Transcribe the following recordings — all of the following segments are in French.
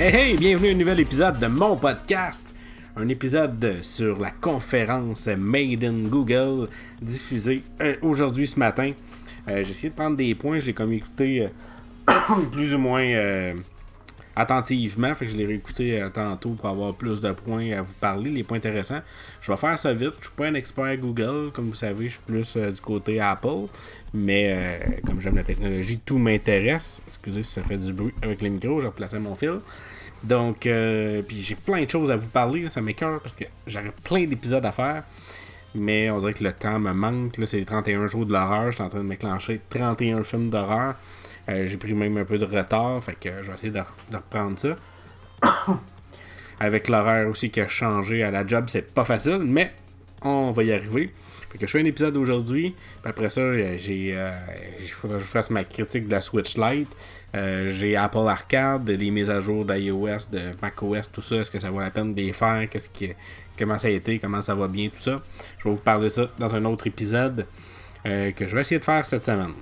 Hey hey, bienvenue à un nouvel épisode de mon podcast. Un épisode sur la conférence Made in Google diffusée euh, aujourd'hui ce matin. Euh, j'ai essayé de prendre des points, je l'ai comme écouté euh, plus ou moins attentivement. Fait que je l'ai réécouté euh, tantôt pour avoir plus de points à vous parler, les points intéressants. Je vais faire ça vite. Je suis pas un expert Google, comme vous savez, je suis plus euh, du côté Apple. Mais euh, comme j'aime la technologie, tout m'intéresse. Excusez si ça fait du bruit avec le micro, j'ai replacé mon fil. Donc, puis j'ai plein de choses à vous parler, ça m'écœure parce que j'aurais plein d'épisodes à faire. Mais on dirait que le temps me manque. Là, c'est les 31 jours de l'horreur. Je suis en train de m'éclencher 31 films d'horreur. Euh, j'ai pris même un peu de retard, fait que je vais essayer de, reprendre ça. Avec l'horaire aussi qui a changé à la job, c'est pas facile, mais on va y arriver. Fait que je fais un épisode aujourd'hui, après ça, j'ai, il faudra que je fasse ma critique de la Switch Lite. J'ai Apple Arcade, les mises à jour d'iOS, de macOS, tout ça. Est-ce que ça vaut la peine de les faire? Qu'est-ce Comment ça a été? Comment ça va bien? Tout ça. Je vais vous parler de ça dans un autre épisode que je vais essayer de faire cette semaine.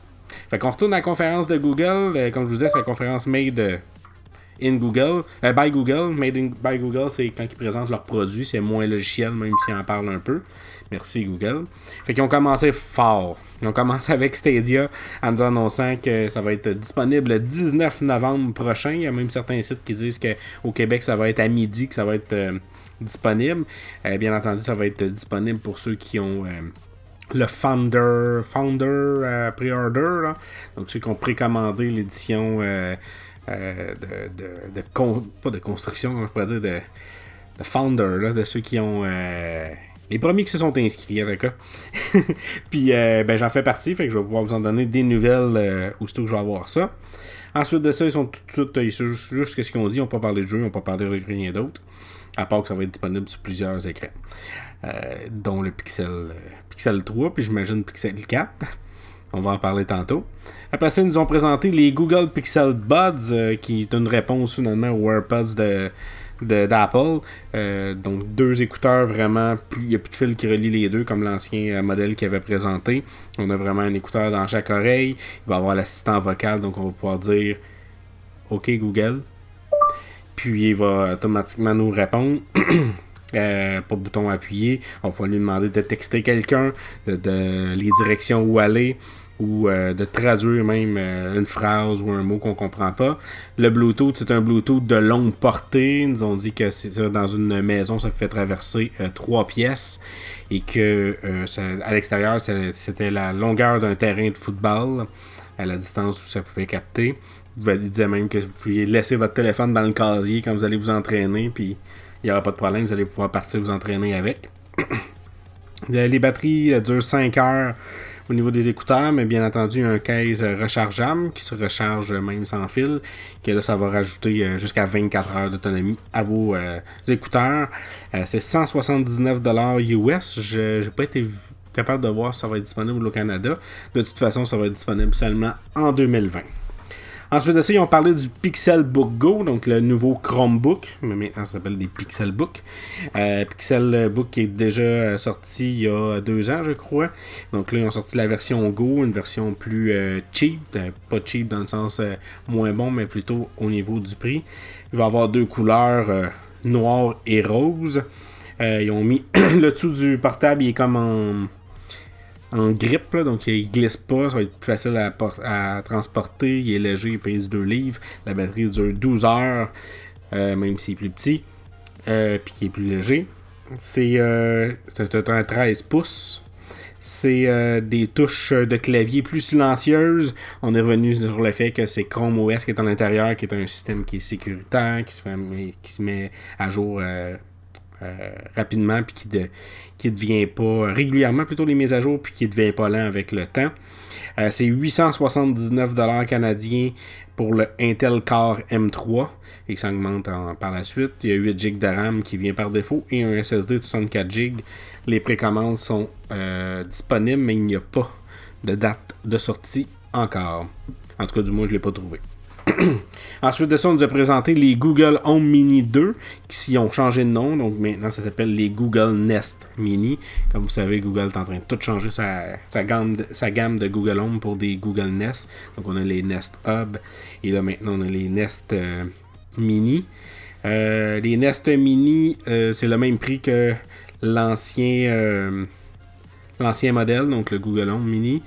Fait qu'on retourne à la conférence de Google. Euh, comme je vous disais, c'est la conférence Made euh, in Google. Euh, by Google. Made in, by Google, c'est quand ils présentent leurs produits. C'est moins logiciel, même s'ils en parlent un peu. Merci Google. Fait qu'ils ont commencé fort. Ils ont commencé avec Stadia en nous annonçant que ça va être disponible le 19 novembre prochain. Il y a même certains sites qui disent qu'au Québec, ça va être à midi que ça va être disponible. bien entendu, ça va être disponible pour ceux qui ont le Founder, Founder euh, Pre-Order, donc ceux qui ont précommandé l'édition euh, euh, de, de, pas de construction, je pourrais dire de, de Founder, là, de ceux qui ont les premiers qui se sont inscrits, tout cas. Puis ben, j'en fais partie, fait que je vais pouvoir vous en donner des nouvelles aussitôt que je vais avoir ça. Ensuite de ça, ils sont tout de suite, ils sont juste, ce qu'ils ont dit, ils n'ont pas de jeu, ils n'ont pas de rien d'autre. À part que ça va être disponible sur plusieurs écrans. Euh, dont le Pixel, euh, Pixel 3, puis j'imagine Pixel 4. On va en parler tantôt. Après ça, ils nous ont présenté les Google Pixel Buds, euh, qui est une réponse finalement aux AirPods de, d'Apple. donc deux écouteurs vraiment, il n'y a plus de fil qui relie les deux comme l'ancien modèle qui avait présenté. On a vraiment un écouteur dans chaque oreille. Il va avoir l'assistant vocal, donc on va pouvoir dire OK Google. Puis il va automatiquement nous répondre. Euh, pas de bouton appuyé. On va lui demander de texter quelqu'un, de, les directions où aller, ou euh, de traduire même euh, une phrase ou un mot qu'on comprend pas. Le Bluetooth, c'est un Bluetooth de longue portée. Ils nous ont dit que c'est dans une maison, ça fait traverser trois pièces et que à l'extérieur, c'était la longueur d'un terrain de football à la distance où ça pouvait capter. Vous disait même que vous pouviez laisser votre téléphone dans le casier quand vous allez vous entraîner, puis il n'y aura pas de problème, vous allez pouvoir partir vous entraîner avec. Les batteries durent 5 heures au niveau des écouteurs, mais bien entendu, un case rechargeable qui se recharge même sans fil, que là, ça va rajouter euh, jusqu'à 24 heures d'autonomie à vos euh, écouteurs. Euh, c'est 179$ US. Je n'ai pas été capable de voir si ça va être disponible au Canada. De toute façon, ça va être disponible seulement en 2020. Ensuite de ça, ils ont parlé du Pixelbook Go, donc le nouveau Chromebook, mais maintenant ça s'appelle des Pixelbook. Euh, Pixelbook qui est déjà euh, sorti il y a deux ans, je crois. Donc là, ils ont sorti la version Go, une version plus euh, cheap, pas cheap dans le sens moins bon, mais plutôt au niveau du prix. Il va avoir deux couleurs, noir et rose. ils ont mis le dessous du portable, il est comme en en grippe, donc il glisse pas, ça va être plus facile à, transporter, il est léger, il pèse 2 livres, la batterie dure 12 heures, euh, même s'il est plus petit, euh, puis qu'il est plus léger. C'est euh, un 13 pouces. C'est des touches de clavier plus silencieuses. On est revenu sur le fait que c'est Chrome OS qui est à l'intérieur, qui est un système qui est sécuritaire, qui se, qui se met à jour euh, rapidement, puis qui, qui devient pas régulièrement plutôt les mises à jour, puis qui devient pas lent avec le temps. Euh, c'est 879$ canadiens pour le Intel Core M3 et qui s'augmente par la suite. Il y a 8 GB de RAM qui vient par défaut et un SSD de 64 GB. Les précommandes sont euh, disponibles, mais il n'y a pas de date de sortie encore. En tout cas, du moins, je ne l'ai pas trouvé. Ensuite de ça, on nous a présenté les Google Home Mini 2 qui ont changé de nom. Donc maintenant, ça s'appelle les Google Nest Mini. Comme vous savez, Google est en train de tout changer sa, gamme, de, Google Home pour des Google Nest. Donc on a les Nest Hub et là maintenant on a les Nest. Euh, Mini. les Nest Mini, c'est le même prix que l'ancien modèle, donc le Google Home Mini.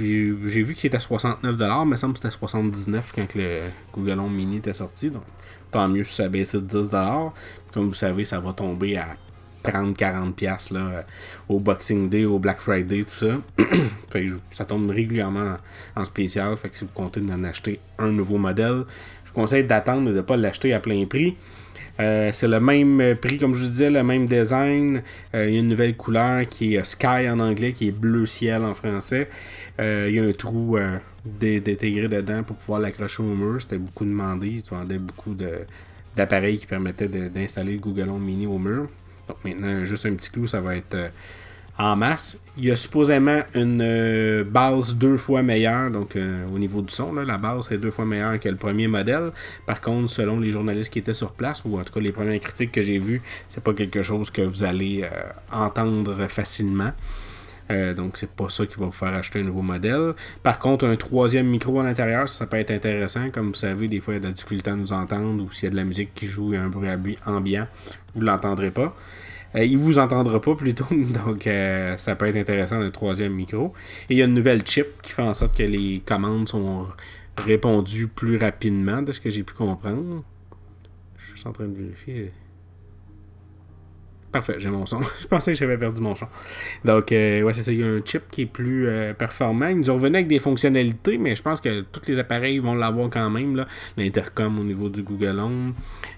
J'ai vu qu'il était à 69$, mais il me semble que c'était à 79$ quand le Google Home Mini était sorti. Donc tant mieux si ça baissé de 10$. Comme vous savez, ça va tomber à 30-40$ là, au Boxing Day, au Black Friday, tout ça. ça tombe régulièrement en spécial. Fait que si vous comptez d'en acheter un nouveau modèle, je vous conseille d'attendre et de ne pas l'acheter à plein prix. Euh, c'est le même prix, comme je vous disais, le même design. Euh, il y a une nouvelle couleur qui est Sky en anglais, qui est bleu ciel en français. Euh, il y a un trou d'intégré dedans pour pouvoir l'accrocher au mur. C'était beaucoup demandé. Ils vendaient beaucoup d'appareils qui permettaient d'installer le Google Home Mini au mur. Donc maintenant, juste un petit clou, ça va être en masse. Il y a supposément une euh, base deux fois meilleure, donc euh, au niveau du son, la base est deux fois meilleure que le premier modèle. Par contre, selon les journalistes qui étaient sur place, ou en tout cas les premières critiques que j'ai vues, c'est pas quelque chose que vous allez euh, entendre facilement. Donc c'est pas ça qui va vous faire acheter un nouveau modèle. Par contre, un troisième micro à l'intérieur, ça, peut être intéressant. Comme vous savez, des fois il y a de la difficulté à nous entendre ou s'il y a de la musique qui joue et un bruit ambiant, vous ne l'entendrez pas. Euh, il vous entendra pas plutôt, donc euh, ça peut être intéressant le troisième micro. Et il y a une nouvelle chip qui fait en sorte que les commandes sont répondues plus rapidement, de ce que j'ai pu comprendre. Je suis en train de vérifier. Parfait, j'ai mon son. je pensais que j'avais perdu mon son. Donc, euh, ouais, c'est ça. Il y a un chip qui est plus euh, performant. Ils nous revenu avec des fonctionnalités, mais je pense que tous les appareils vont l'avoir quand même. L'intercom au niveau du Google Home,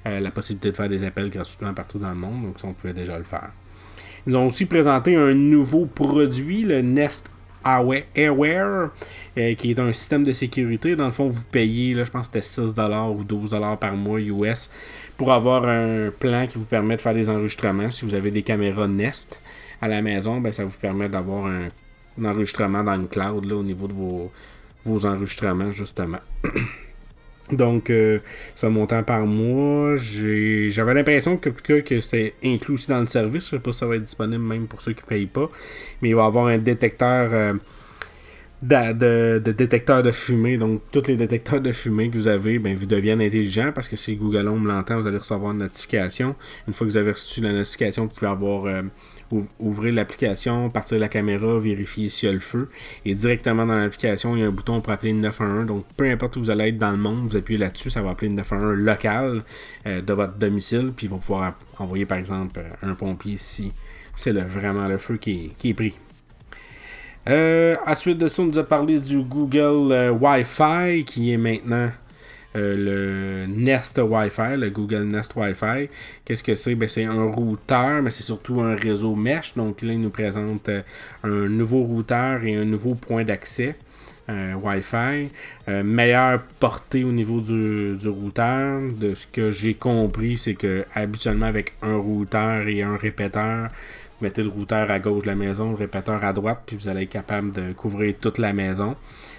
euh, la possibilité de faire des appels gratuitement partout dans le monde. Donc, ça, on pouvait déjà le faire. Ils ont aussi présenté un nouveau produit, le Nest Airware, qui est un système de sécurité. Dans le fond, vous payez, là, je pense que c'était 6$ ou 12$ par mois US pour avoir un plan qui vous permet de faire des enregistrements. Si vous avez des caméras Nest à la maison, ben, ça vous permet d'avoir un, enregistrement dans le cloud là, au niveau de vos, vos enregistrements, justement. Donc, euh, ce montant par mois, j'avais l'impression que, que, que c'est inclus aussi dans le service. Je ne sais pas si ça va être disponible même pour ceux qui ne payent pas. Mais il va y avoir un détecteur euh, de, de, détecteurs de fumée. Donc, tous les détecteurs de fumée que vous avez, ben, vous deviennent intelligents parce que si Google Home l'entend, vous allez recevoir une notification. Une fois que vous avez reçu la notification, vous pouvez avoir euh, ouvrir l'application, partir de la caméra, vérifier s'il y a le feu. Et directement dans l'application, il y a un bouton pour appeler le 911. Donc, peu importe où vous allez être dans le monde, vous appuyez là-dessus, ça va appeler le 911 local euh, de votre domicile. Puis, il va pouvoir envoyer, par exemple, euh, un pompier si c'est vraiment le feu qui est pris. Euh, ensuite de ça, on nous a parlé du Google euh, Wi-Fi qui est maintenant euh, le Nest Wi-Fi, le Google Nest Wi-Fi. Qu'est-ce que c'est? Ben, C'est un routeur, mais c'est surtout un réseau mesh. Donc là, il nous présente un nouveau routeur et un nouveau point d'accès. Wi-Fi, meilleure portée au niveau du, du routeur. De ce que j'ai compris, c'est que habituellement avec un routeur et un répéteur, mettez le routeur à gauche de la maison, le répéteur à droite, puis vous allez être capable de couvrir toute la maison.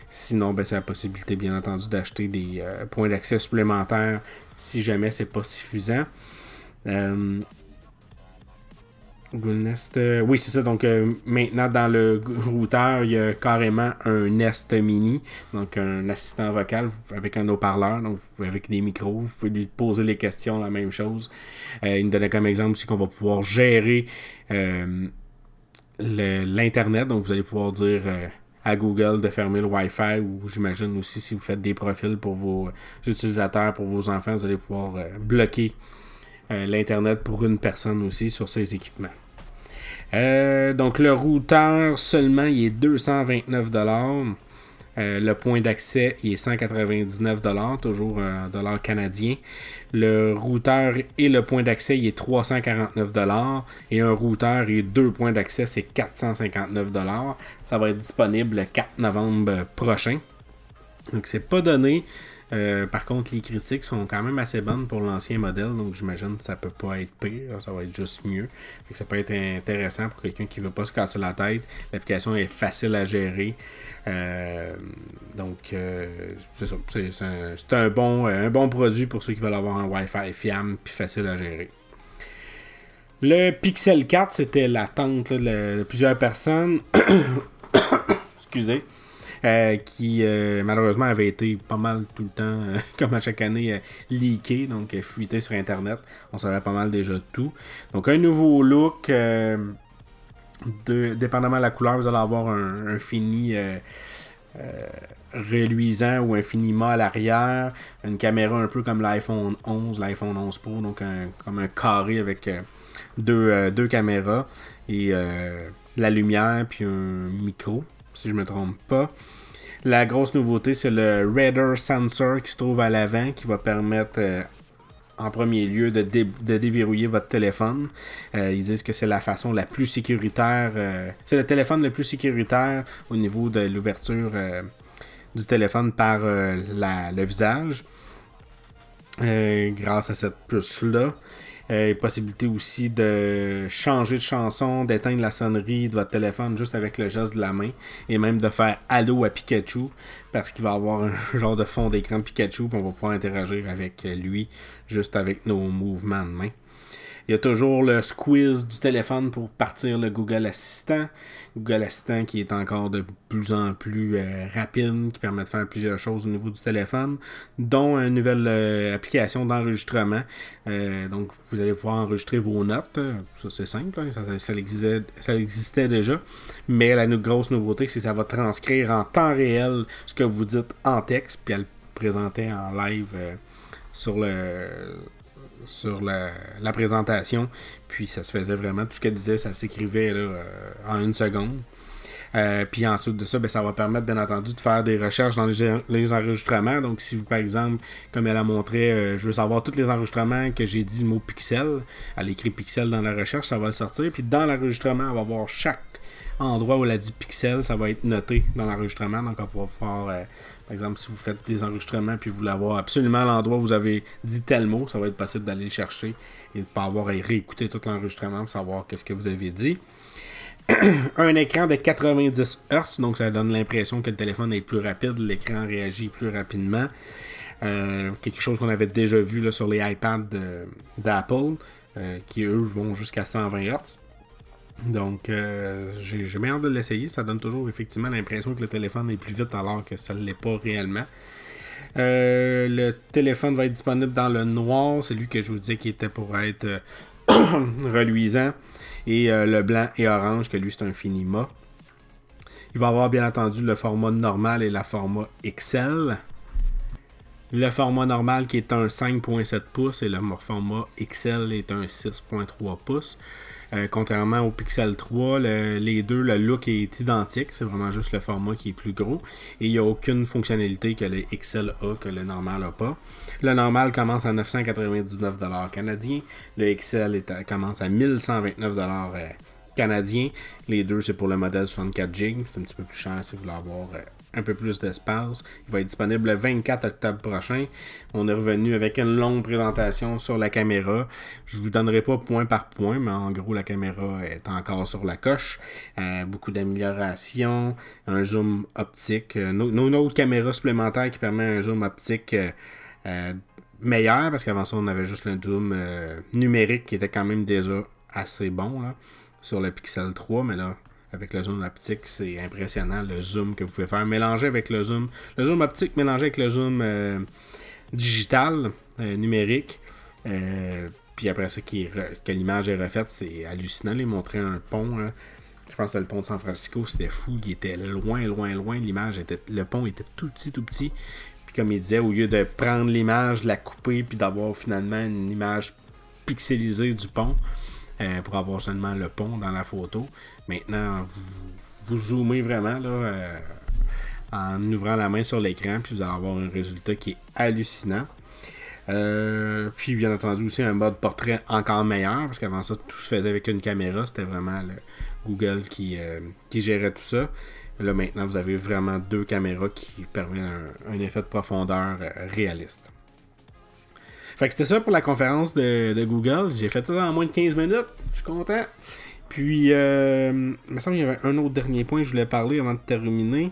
Sinon, ben, c'est la possibilité, bien entendu, d'acheter des euh, points d'accès supplémentaires si jamais c'est pas suffisant. Euh, Nest. Euh, oui, c'est ça. Donc euh, maintenant, dans le routeur, il y a carrément un Nest Mini, donc un assistant vocal avec un haut-parleur, donc avec des micros. Vous pouvez lui poser les questions, la même chose. Euh, il me donnait comme exemple aussi qu'on va pouvoir gérer l'Internet. Donc vous allez pouvoir dire à Google de fermer le Wi-Fi ou j'imagine aussi si vous faites des profils pour vos utilisateurs, pour vos enfants, vous allez pouvoir bloquer l'Internet pour une personne aussi sur ces équipements. Euh, donc le routeur seulement il est 229 euh, le point d'accès il est 199 toujours un dollar canadien. Le routeur et le point d'accès il est 349 et un routeur et deux points d'accès c'est 459 Ça va être disponible le 4 novembre prochain. Donc c'est pas donné. Euh, par contre, les critiques sont quand même assez bonnes pour l'ancien modèle, donc j'imagine que ça peut pas être pire, ça va être juste mieux. ça peut être intéressant pour quelqu'un qui veut pas se casser la tête. L'application est facile à gérer. Euh, donc, euh, c'est. C'est un, bon, produit pour ceux qui veulent avoir un Wi-Fi fiable et facile à gérer. Le Pixel 4, c'était l'attente de plusieurs personnes. Excusez. Qui malheureusement avait été pas mal tout le temps, comme à chaque année, leaké, donc fuité sur Internet. On savait pas mal déjà tout. Donc un nouveau look. De, dépendamment de la couleur, vous allez avoir un, fini reluisant ou infiniment à l'arrière. Une caméra un peu comme l'iPhone 11, l'iPhone 11 Pro, donc comme un carré avec euh, deux, euh, caméras et euh, la lumière puis un micro, si je me trompe pas. La grosse nouveauté, c'est le Radar Sensor qui se trouve à l'avant qui va permettre en premier lieu de, déverrouiller votre téléphone. ils disent que c'est la façon la plus sécuritaire. c'est le téléphone le plus sécuritaire au niveau de l'ouverture du téléphone par euh, le visage. Euh, grâce à cette puce-là. Euh, possibilité aussi de changer de chanson, d'éteindre la sonnerie de votre téléphone juste avec le geste de la main et même de faire Allo à Pikachu parce qu'il va avoir un genre de fond d'écran Pikachu et on va pouvoir interagir avec lui juste avec nos mouvements de main. Il y a toujours le squeeze du téléphone pour partir le Google Assistant. Google Assistant qui est encore de plus en plus euh, rapide, qui permet de faire plusieurs choses au niveau du téléphone, dont une nouvelle euh, application d'enregistrement. Euh, donc, vous allez pouvoir enregistrer vos notes. Ça, c'est simple, hein. ça, existait, déjà. Mais la grosse nouveauté, c'est que ça va transcrire en temps réel ce que vous dites en texte, puis elle présenter en live sur le sur la, présentation. Puis ça se faisait vraiment, tout ce qu'elle disait, ça s'écrivait euh, en une seconde. Euh, puis ensuite de ça, ben, ça va permettre bien entendu de faire des recherches dans les, enregistrements. Donc si par exemple, comme elle a montré, euh, je veux savoir tous les enregistrements que j'ai dit le mot pixel, elle écrit pixel dans la recherche, ça va le sortir. Puis dans l'enregistrement, elle va voir chaque endroit où elle a dit pixel, ça va être noté dans l'enregistrement. Donc on va pouvoir par exemple, si vous faites des enregistrements puis vous voulez avoir absolument l'endroit où vous avez dit tel mot, ça va être possible d'aller le chercher et de ne pas avoir à réécouter tout l'enregistrement pour savoir qu'est-ce que vous avez dit. un écran de 90 Hz, donc ça donne l'impression que le téléphone est plus rapide, l'écran réagit plus rapidement. Euh, quelque chose qu'on avait déjà vu sur les iPads d'Apple, euh, qui eux vont jusqu'à 120 Hz. Donc, euh, j'ai bien hâte de l'essayer. Ça donne toujours effectivement l'impression que le téléphone est plus vite alors que ça ne l'est pas réellement. Euh, le téléphone va être disponible dans le noir, celui que je vous disais qui était pour être euh, reluisant, et le blanc et orange, que lui c'est un Finima. Il va avoir bien entendu le format normal et le format XL. Le format normal qui est un 5.7 pouces et le format XL est un 6.3 pouces. Euh, contrairement au Pixel 3, les deux, le look est identique. C'est vraiment juste le format qui est plus gros. Et il n'y a aucune fonctionnalité que le XL a que le normal n'a pas. Le normal commence à 999$ canadiens. Le XL commence à 1129$ euh, canadiens. Les deux, c'est pour le modèle 64GB. C'est un petit peu plus cher si vous voulez avoir euh, un peu plus d'espace. Il va être disponible le 24 octobre prochain. On est revenu avec une longue présentation sur la caméra. Je vous donnerai pas point par point, mais en gros, la caméra est encore sur la coche. Euh, beaucoup d'améliorations, un zoom optique, euh, une caméra supplémentaire qui permet un zoom optique euh, meilleur, parce qu'avant ça, on avait juste le zoom numérique qui était quand même déjà assez bon là, sur le Pixel 3, mais là, avec le zoom optique, c'est impressionnant le zoom que vous pouvez faire. Mélanger avec le zoom, le zoom optique mélangé avec le zoom euh, digital, euh, numérique. Euh, puis après ça, que l'image est refaite, c'est hallucinant. Il montrait un pont. Je pense que le pont de San Francisco, c'était fou. Il était loin, loin, loin. L'image était. Le pont était tout petit, tout petit. Puis comme il disait, au lieu de prendre l'image, la couper, puis d'avoir finalement une image pixelisée du pont, pour avoir seulement le pont dans la photo. Maintenant, vous, zoomez vraiment euh, en ouvrant la main sur l'écran, puis vous allez avoir un résultat qui est hallucinant. Euh, puis bien entendu aussi un mode portrait encore meilleur, parce qu'avant ça, tout se faisait avec une caméra, c'était vraiment Google qui, euh, qui gérait tout ça. Là maintenant, vous avez vraiment deux caméras qui permettent un, effet de profondeur réaliste. Fait que c'était ça pour la conférence de, Google. J'ai fait ça en moins de 15 minutes. Je suis content. Puis, euh, il me semble qu'il y avait un autre dernier point que je voulais parler avant de terminer.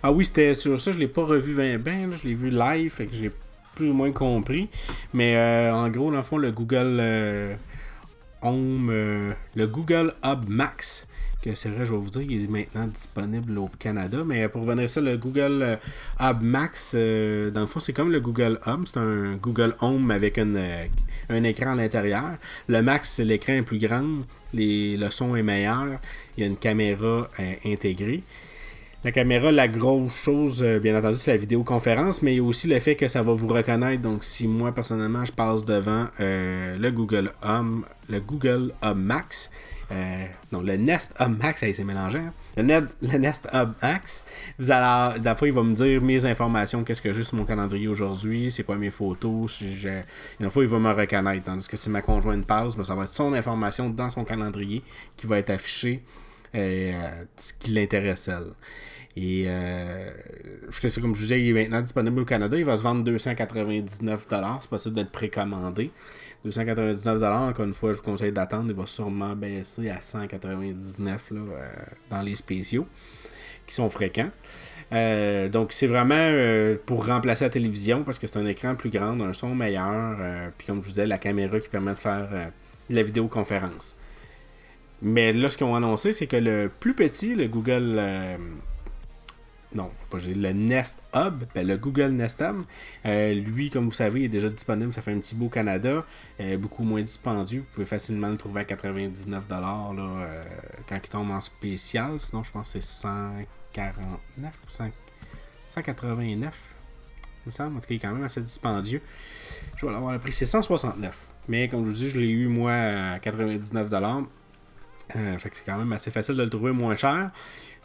Ah oui, c'était sur ça, je l'ai pas revu bien, bien je l'ai vu live, fait que j'ai plus ou moins compris. Mais euh, en gros, dans le fond, le Google euh, Home, le Google Hub Max que c'est vrai, je vais vous dire, il est maintenant disponible au Canada. Mais pour revenir à ça, le Google euh, Hub Max, euh, dans le fond, c'est comme le Google Hub. C'est un Google Home avec euh, un écran à l'intérieur. Le Max, l'écran est plus grand. le son est meilleur. Il y a une caméra intégrée. La caméra, la grosse chose, bien entendu, c'est la vidéoconférence, mais il y a aussi le fait que ça va vous reconnaître. Donc, si moi, personnellement, je passe devant le Google Home, le Google Hub Max, euh, non, le Nest Hub Max, ça s'est mélangé. Hein. Le, Nest Hub Max, vous allez, fois, il va me dire mes informations, qu'est-ce que j'ai sur mon calendrier aujourd'hui, c'est quoi mes photos. Si j'ai, une fois, il va me reconnaître. Tandis que si ma conjointe passe, ben, ça va être son information dans son calendrier qui va être affiché, euh, ce qui l'intéresse elle. Et euh, c'est ça, comme je vous disais, il est maintenant disponible au Canada. Il va se vendre 299$. C'est possible d'être précommandé. 299$, encore une fois, je vous conseille d'attendre. Il va sûrement baisser à 199$ là, euh, dans les spéciaux qui sont fréquents. Euh, donc c'est vraiment euh, pour remplacer la télévision parce que c'est un écran plus grand, un son meilleur, puis comme je vous disais, la caméra qui permet de faire la vidéoconférence. Mais là, ce qu'ils ont annoncé, c'est que le plus petit, le Google non, pas le Nest Hub, ben, le Google Nest Hub. Euh, lui, comme vous savez, est déjà disponible. Ça fait un petit beau Canada. Euh, beaucoup moins dispendieux. Vous pouvez facilement le trouver à 99$ là, euh, quand il tombe en spécial. Sinon, je pense que c'est 149 ou 189. Il me semble. En tout cas, il est quand même assez dispendieux. Je vais l'avoir le prix. C'est 169. Mais comme je vous dis, je l'ai eu moi à 99$. fait que c'est quand même assez facile de le trouver moins cher.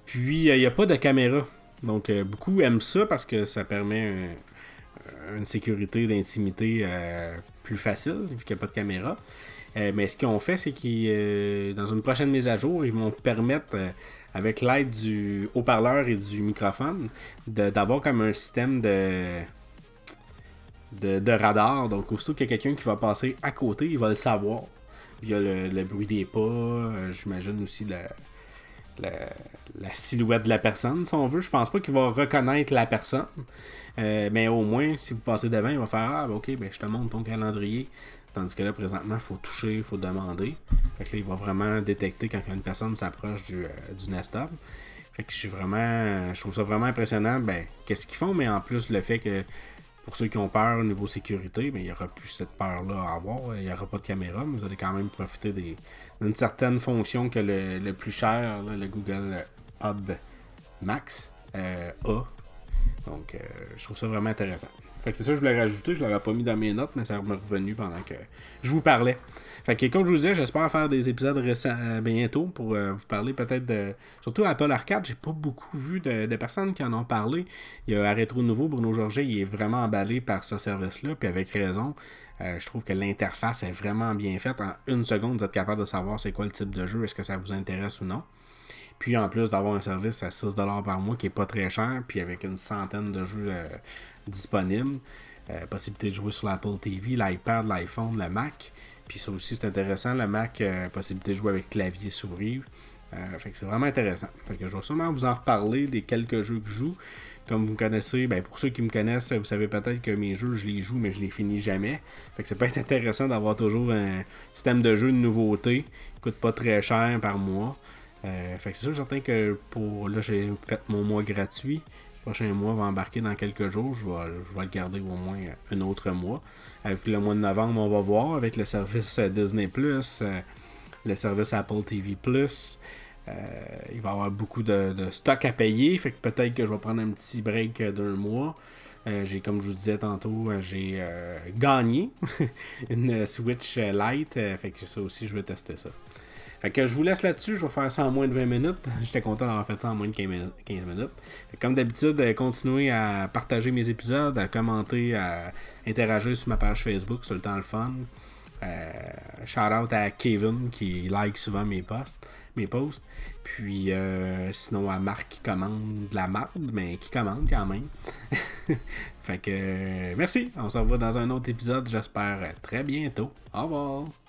Puis, il n'y a pas de caméra donc, euh, beaucoup aiment ça parce que ça permet une sécurité d'intimité euh, plus facile, vu qu'il n'y a pas de caméra. Euh, mais ce qu'ils ont fait, c'est qu'ils, dans une prochaine mise à jour, ils vont permettre, avec l'aide du haut-parleur et du microphone, d'avoir comme un système de, de, radar. Donc, aussitôt qu'il y a quelqu'un qui va passer à côté, il va le savoir. Il y a le, bruit des pas, j'imagine aussi le, la, silhouette de la personne, si on veut. Je pense pas qu'il va reconnaître la personne. Euh, mais au moins, si vous passez devant, il va faire Ah, ben, ok, ben, je te montre ton calendrier. Tandis que là, présentement, il faut toucher, il faut demander. Fait que là, il va vraiment détecter quand une personne s'approche du, euh, Fait que je vraiment. Je trouve ça vraiment impressionnant. Ben, qu'est-ce qu'ils font, mais en plus, le fait que pour ceux qui ont peur au niveau sécurité, mais il n'y aura plus cette peur-là à avoir. Il n'y aura pas de caméra, mais vous allez quand même profiter d'une certaine fonction que le, plus cher, le Google Hub Max, euh, a. Donc, euh, je trouve ça vraiment intéressant. Fait que c'est ça que je voulais rajouter. Je l'avais pas mis dans mes notes, mais ça m'est revenu pendant que je vous parlais. Fait que comme je vous disais, j'espère faire des épisodes récents euh, bientôt pour euh, vous parler peut-être de. Surtout Apple Arcade, j'ai pas beaucoup vu de, personnes qui en ont parlé. Il y a Rétro Nouveau, Bruno Georget, il est vraiment emballé par ce service-là, puis avec raison. Euh, je trouve que l'interface est vraiment bien faite. En une seconde, vous êtes capable de savoir c'est quoi le type de jeu, est-ce que ça vous intéresse ou non. Puis en plus d'avoir un service à 6$ par mois qui est pas très cher, puis avec une centaine de jeux disponibles. Euh, possibilité de jouer sur l'Apple TV, l'iPad, l'iPhone, le Mac. Puis ça aussi, c'est intéressant. Le Mac, euh, possibilité de jouer avec clavier souris. Euh, fait que c'est vraiment intéressant. Fait que je vais sûrement vous en reparler des quelques jeux que je joue. Comme vous me connaissez, ben pour ceux qui me connaissent, vous savez peut-être que mes jeux, je les joue, mais je les finis jamais. Fait que ça peut être intéressant d'avoir toujours un système de jeu de nouveauté. qui coûte pas très cher par mois. fait que c'est sûr certain que pour là j'ai fait mon mois gratuit prochain mois va embarquer dans quelques jours. Je vais, le garder au moins un autre mois. Avec le mois de novembre, on va voir avec le service euh, Disney euh, le service Apple TV. Euh, il va y avoir beaucoup de, stock à payer. Fait que peut-être que je vais prendre un petit break d'un mois. j'ai, comme je vous disais tantôt, j'ai gagné une Switch Lite. fait que ça aussi, je vais tester ça. Fait que je vous laisse là-dessus, je vais faire ça en moins de 20 minutes. J'étais content d'avoir fait ça en moins de 15 minutes. comme d'habitude, euh, continuez à partager mes épisodes, à commenter, à interagir sur ma page Facebook, c'est le temps le fun. Euh, shout out à Kevin qui like souvent mes posts, mes posts. Puis euh, sinon à Marc qui commande de la marde, mais qui commande quand même. fait que merci. On se revoit dans un autre épisode, j'espère très bientôt. Au revoir.